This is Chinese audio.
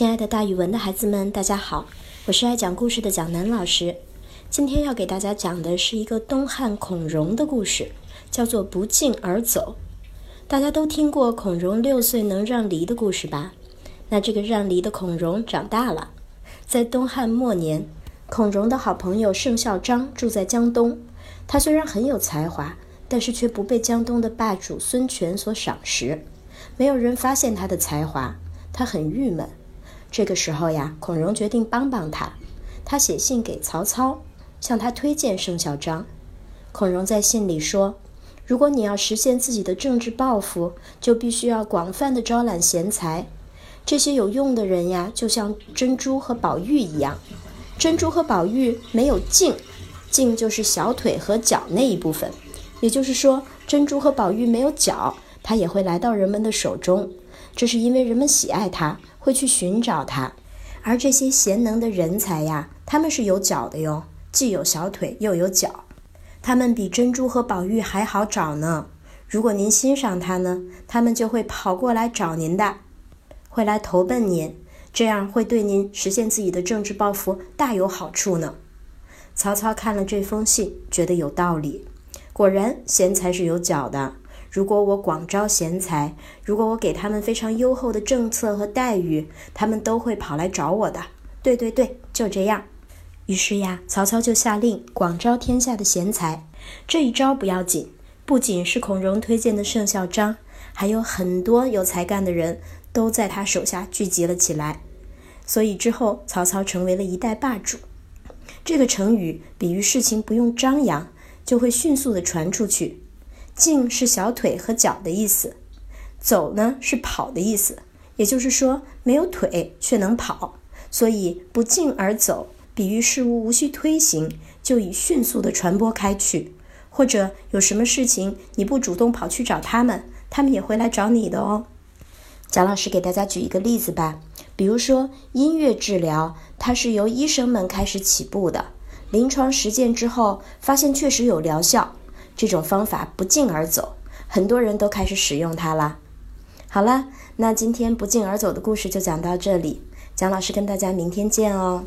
亲爱的，大语文的孩子们，大家好，我是爱讲故事的蒋楠老师。今天要给大家讲的是一个东汉孔融的故事，叫做“不胫而走”。大家都听过孔融六岁能让梨的故事吧？那这个让梨的孔融长大了，在东汉末年，孔融的好朋友盛孝章住在江东。他虽然很有才华，但是却不被江东的霸主孙权所赏识，没有人发现他的才华，他很郁闷。这个时候呀，孔融决定帮帮他。他写信给曹操，向他推荐盛孝章。孔融在信里说：“如果你要实现自己的政治抱负，就必须要广泛的招揽贤才。这些有用的人呀，就像珍珠和宝玉一样。珍珠和宝玉没有茎，茎就是小腿和脚那一部分。也就是说，珍珠和宝玉没有脚，它也会来到人们的手中。这是因为人们喜爱它。”会去寻找他，而这些贤能的人才呀，他们是有脚的哟，既有小腿又有脚，他们比珍珠和宝玉还好找呢。如果您欣赏他呢，他们就会跑过来找您的，会来投奔您，这样会对您实现自己的政治抱负大有好处呢。曹操看了这封信，觉得有道理，果然贤才是有脚的。如果我广招贤才，如果我给他们非常优厚的政策和待遇，他们都会跑来找我的。对对对，就这样。于是呀，曹操就下令广招天下的贤才。这一招不要紧，不仅是孔融推荐的盛孝章，还有很多有才干的人都在他手下聚集了起来。所以之后，曹操成为了一代霸主。这个成语比喻事情不用张扬，就会迅速的传出去。胫是小腿和脚的意思，走呢是跑的意思，也就是说没有腿却能跑，所以不胫而走，比喻事物无需推行就已迅速的传播开去，或者有什么事情你不主动跑去找他们，他们也会来找你的哦。蒋老师给大家举一个例子吧，比如说音乐治疗，它是由医生们开始起步的，临床实践之后发现确实有疗效。这种方法不胫而走，很多人都开始使用它了。好了，那今天不胫而走的故事就讲到这里，蒋老师跟大家明天见哦。